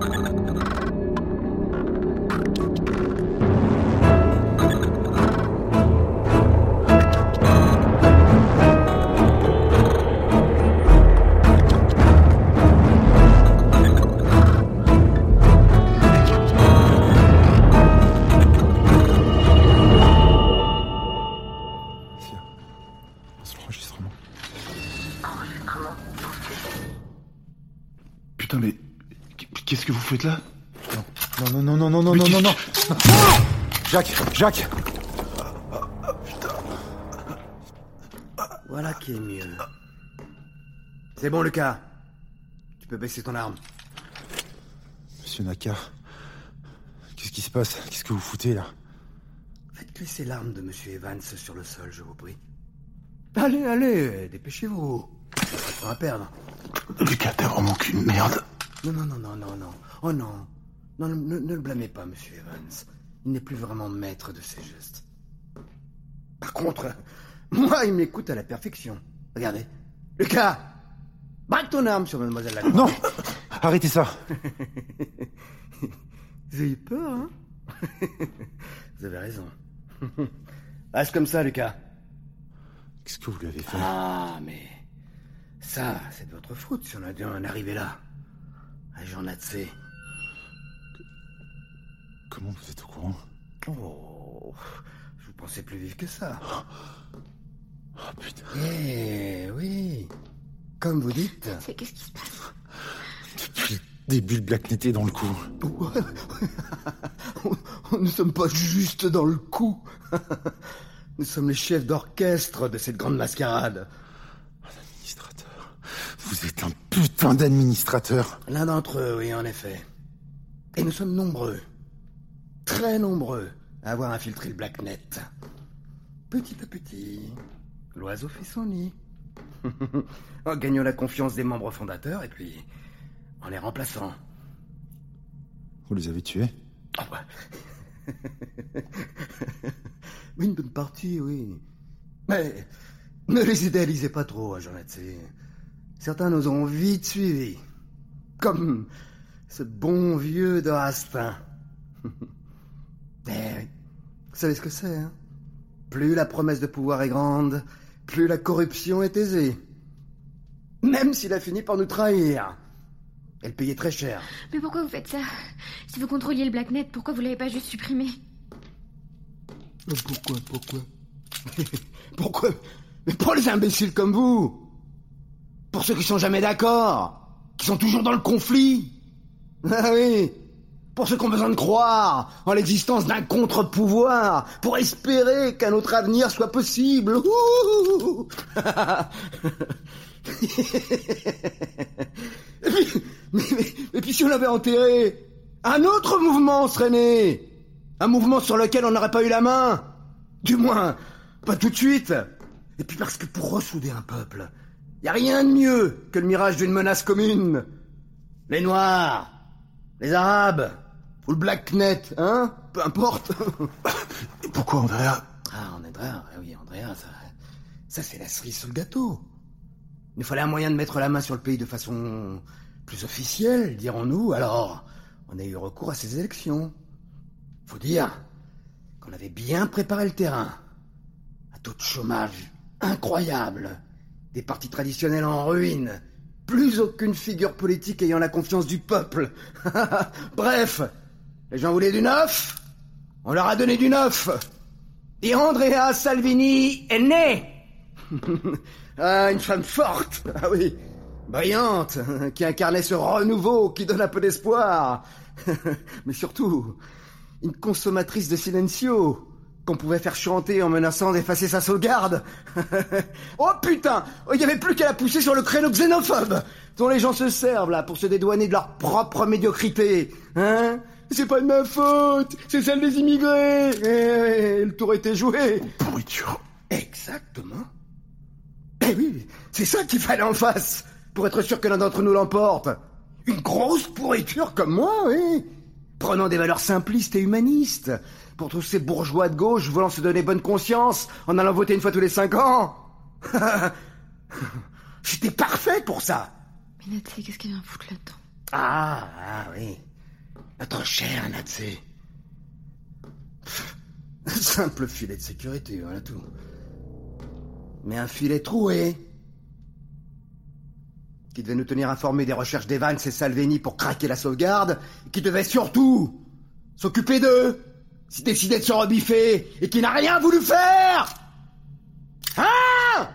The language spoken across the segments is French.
Tiens, là Non, non, non, non, non, non, non, non, non. Jacques, Jacques Voilà qui est mieux. C'est bon, Lucas. Tu peux baisser ton arme. Monsieur Naka, qu'est-ce qui se passe? Qu'est-ce que vous foutez là? Faites glisser l'arme de Monsieur Evans sur le sol, je vous prie. Allez, allez, dépêchez-vous. Pas de temps à perdre. Lucas, t'as vraiment qu'une merde. Non, non, non, non, non, non. Oh non. Non, ne, le blâmez pas, Monsieur Evans. Il n'est plus vraiment maître de ses gestes. Par contre, moi, il m'écoute à la perfection. Regardez. Lucas Braque ton arme sur Mademoiselle Lacroix. Non Arrêtez ça Vous avez eu peur, hein Vous avez raison. Reste comme ça, Lucas. Qu'est-ce que vous lui avez fait? Ah, mais... Ça, c'est de votre faute si on a dû en arriver là. Agent Natsé. Comment vous êtes au courant Oh, je vous pensais plus vif que ça. Oh putain Eh oui. Comme vous dites. C'est qu'est-ce qui se passe? Depuis le début, le Blacknet est dans le coup. Ouais. Nous ne sommes pas juste dans le coup. Nous sommes les chefs d'orchestre de cette grande mascarade. Administrateur. Vous êtes un putain d'administrateur. L'un d'entre eux, oui, en effet. Et nous sommes nombreux, très nombreux, à avoir infiltré le Blacknet. Petit à petit, l'oiseau fait son nid. en gagnant la confiance des membres fondateurs et puis en les remplaçant. Vous les avez tués? Bah. oui, une bonne partie, oui. Mais ne les idéalisez pas trop, agent Natsé. Certains nous ont vite suivis. Comme ce bon vieux de. Eh, vous savez ce que c'est, hein? Plus la promesse de pouvoir est grande, plus la corruption est aisée. Même s'il a fini par nous trahir. Elle payait très cher. Mais pourquoi vous faites ça? Si vous contrôliez le Blacknet, pourquoi vous l'avez pas juste supprimé? Pourquoi, pourquoi? Pourquoi? Mais pour les imbéciles comme vous! Pour ceux qui sont jamais d'accord Qui sont toujours dans le conflit! Ah oui Pour ceux qui ont besoin de croire en l'existence d'un contre-pouvoir Pour espérer qu'un autre avenir soit possible et, puis, mais- puis si on avait enterré Un autre mouvement serait né un mouvement sur lequel on n'aurait pas eu la main. Du moins, pas tout de suite. Et puis parce que pour ressouder un peuple, y a rien de mieux que le mirage d'une menace commune. Les Noirs, les Arabes, ou le Blacknet, hein? Peu importe. Et pourquoi Andrea? Ah, Andrea, ah oui, Andrea, ça, ça c'est la cerise sur le gâteau. Il nous fallait un moyen de mettre la main sur le pays de façon plus officielle, dirons-nous, alors on a eu recours à ces élections. Faut dire qu'on avait bien préparé le terrain. Un taux de chômage incroyable. Des partis traditionnels en ruine. Plus aucune figure politique ayant la confiance du peuple. Bref, les gens voulaient du neuf. On leur a donné du neuf. Et Andrea Salvini est née. ah, une femme forte. Ah oui, brillante, qui incarnait ce renouveau qui donne un peu d'espoir. Mais surtout, une consommatrice de silencio, qu'on pouvait faire chanter en menaçant d'effacer sa sauvegarde. oh putain Il n'y avait plus qu'à la pousser sur le créneau xénophobe dont les gens se servent là pour se dédouaner de leur propre médiocrité. Hein? C'est pas de ma faute, c'est celle des immigrés. Eh, le tour était joué. Pourriture. Exactement. Eh oui, c'est ça qu'il fallait en face, pour être sûr que l'un d'entre nous l'emporte. Une grosse pourriture comme moi, oui. Prenant des valeurs simplistes et humanistes, pour tous ces bourgeois de gauche voulant se donner bonne conscience en allant voter une fois tous les cinq ans. J'étais parfait pour ça. Mais Natsé, qu'est-ce qu'il vient foutre là-dedans? Ah, ah oui. Notre cher Natsé. Pff, Simple filet de sécurité, voilà tout. Mais un filet troué. Qui devait nous tenir informés des recherches d'Evans et Salvini pour craquer la sauvegarde, et qui devait surtout s'occuper d'eux, s'y décider de se rebiffer, et qui n'a rien voulu faire Hein?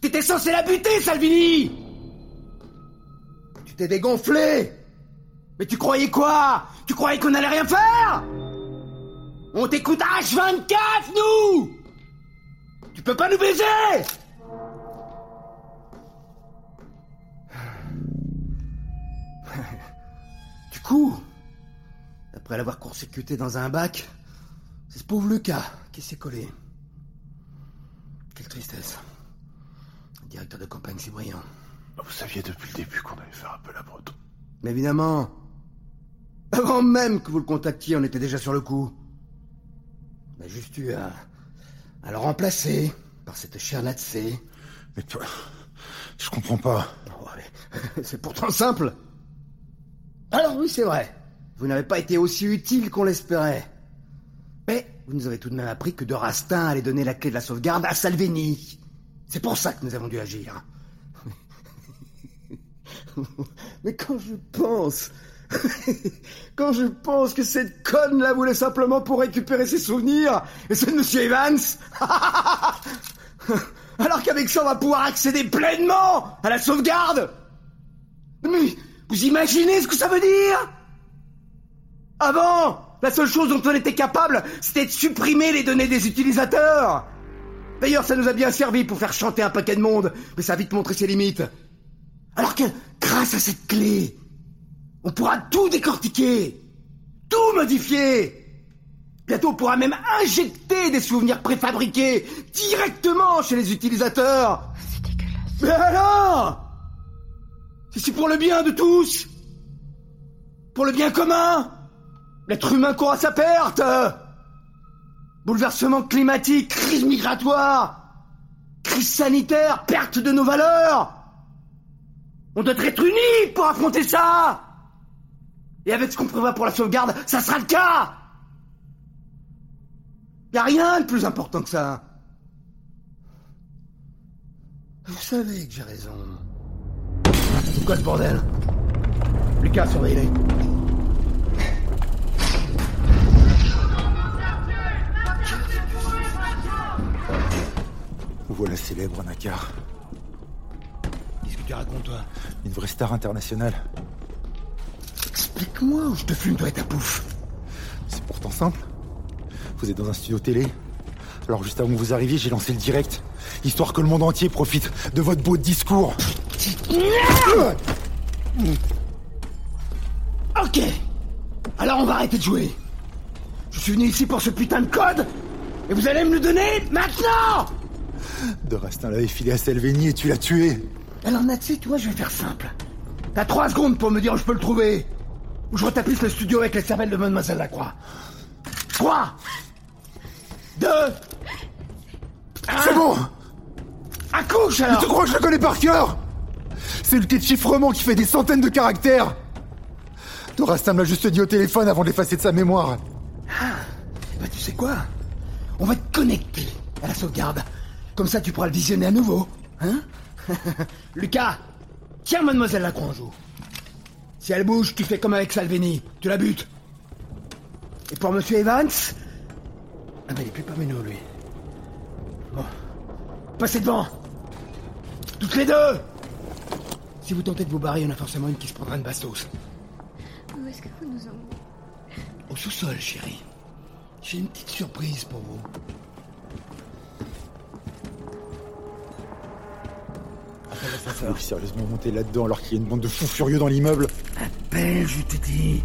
T'étais censé la buter, Salvini Tu t'es dégonflé Mais tu croyais quoi? Tu croyais qu'on allait rien faire? On t'écoute à H24, nous Tu peux pas nous baiser? Du coup, après l'avoir court-circuité dans un bac, c'est ce pauvre Lucas qui s'est collé. Quelle tristesse. Le directeur de campagne, c'est brillant. Vous saviez depuis le début qu'on allait faire un peu la breton. Mais évidemment, avant même que vous le contactiez, on était déjà sur le coup. On a juste eu à, à le remplacer par cette chère Natsé. Mais p- je comprends pas. Oh, c'est pourtant simple. Alors oui, c'est vrai. Vous n'avez pas été aussi utile qu'on l'espérait. Mais vous nous avez tout de même appris que de Rastin allait donner la clé de la sauvegarde à Salvini. C'est pour ça que nous avons dû agir. Mais quand je pense... quand je pense que cette conne là voulait simplement pour récupérer ses souvenirs, et c'est de Monsieur Evans Alors qu'avec ça on va pouvoir accéder pleinement à la sauvegarde. Mais vous imaginez ce que ça veut dire? Avant, la seule chose dont on était capable, c'était de supprimer les données des utilisateurs. D'ailleurs, ça nous a bien servi pour faire chanter un paquet de monde, mais ça a vite montré ses limites. Alors que, grâce à cette clé, on pourra tout décortiquer, tout modifier. Bientôt, on pourra même injecter des souvenirs préfabriqués directement chez les utilisateurs. C'est dégueulasse. Mais alors? Si c'est pour le bien de tous Pour le bien commun L'être humain court à sa perte Bouleversement climatique, crise migratoire, crise sanitaire, perte de nos valeurs On doit être unis pour affronter ça Et avec ce qu'on prévoit pour la sauvegarde, ça sera le cas Y a rien de plus important que ça vous savez que j'ai raison. C'est quoi ce bordel? Lucas, surveille-les. Voilà célèbre Nakar. Qu'est-ce que tu racontes, toi? Une vraie star internationale. Explique-moi où je te fume, toi et ta pouffe. C'est pourtant simple. Vous êtes dans un studio télé. Alors juste avant que vous arriviez, j'ai lancé le direct. Histoire que le monde entier profite de votre beau discours. Ok. Alors on va arrêter de jouer. Je suis venu ici pour ce putain de code et vous allez me le donner maintenant De Rastin l'avait filé à Salvini et tu l'as tué. Alors Natsé, tu vois, je vais faire simple. T'as trois secondes pour me dire où je peux le trouver. Ou je retapisse le studio avec les cervelles de Mademoiselle Lacroix. Trois Deux C'est bon Accouche Mais alors tu crois que je la connais par cœur C'est le quai de chiffrement qui fait des centaines de caractères me l'a juste dit au téléphone avant de l'effacer de sa mémoire. Bah tu sais quoi? On va te connecter à la sauvegarde. Comme ça tu pourras le visionner à nouveau. Hein? Lucas, tiens Mademoiselle Lacroix en joue. Si elle bouge, tu fais comme avec Salvini. Tu la butes. Et pour Monsieur Evans? Ah ben il est plus parmi nous lui. Bon. Passez devant Toutes les deux Si vous tentez de vous barrer, il y en a forcément une qui se prendra une bastos. Où est-ce que vous nous emmenez? Au sous-sol, chérie. J'ai une petite surprise pour vous. Sérieusement monter là-dedans alors qu'il y a une bande de fous furieux dans l'immeuble. Appelle, je te dis.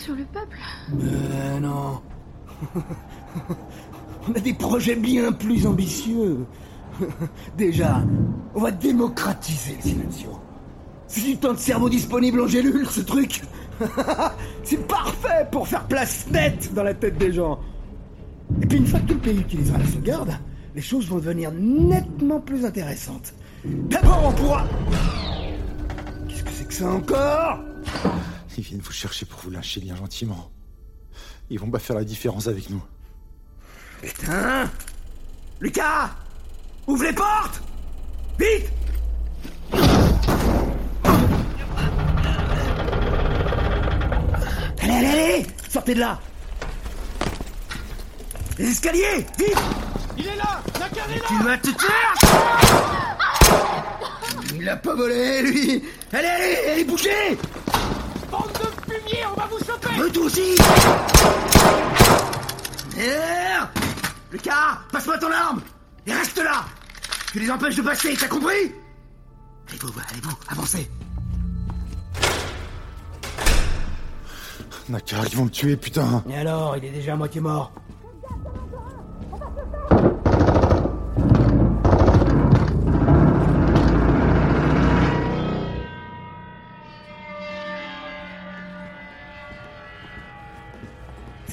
Sur le peuple Euh, non. On a des projets bien plus ambitieux. Déjà, on va démocratiser le silencio. C'est du temps de cerveau disponible en gélule, ce truc. C'est parfait pour faire place nette dans la tête des gens. Et puis une fois que tout le pays utilisera la sauvegarde, les choses vont devenir nettement plus intéressantes. D'abord, on pourra... Qu'est-ce que c'est que ça encore? Ils viennent vous chercher pour vous lyncher bien gentiment. Ils vont pas faire la différence avec nous. Putain! Lucas! Ouvre les portes! Vite! Allez, allez, allez! Sortez de là! Les escaliers! Vite! Il est là! La cave est là! Tu vas te taire! Il a pas volé, lui! Allez, allez, allez, bougez on va vous choper. Aussi Merde. Lucas, passe-moi ton arme. Et reste là. Tu les empêches de passer, t'as compris? Allez-vous, allez-vous, avancez. Nakar, ils vont me tuer, putain. Et alors, il est déjà à moitié mort.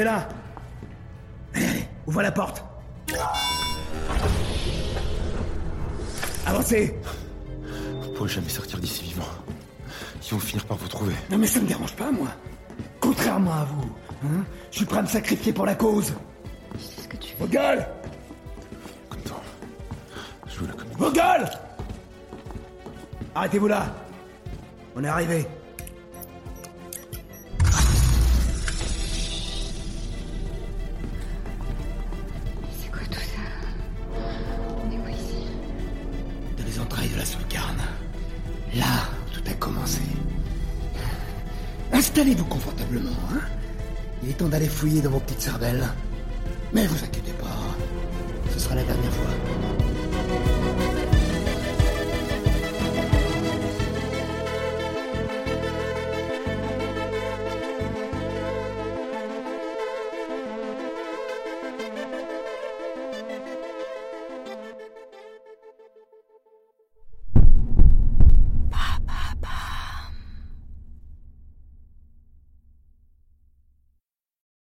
C'est là. Allez, allez, ouvre la porte. Avancez. Vous pourrez jamais sortir d'ici vivant. Ils vont finir par vous trouver. Non mais ça me dérange pas, moi. Contrairement à vous, hein, je suis prêt à me sacrifier pour la cause. Sais ce que tu fais. Vos gueules Comme toi. Joue la comédie. Vos gueules Arrêtez-vous là On est arrivé. Installez-vous confortablement, hein Il est temps d'aller fouiller dans vos petites cervelles. Mais vous inquiétez pas, ce sera la dernière fois.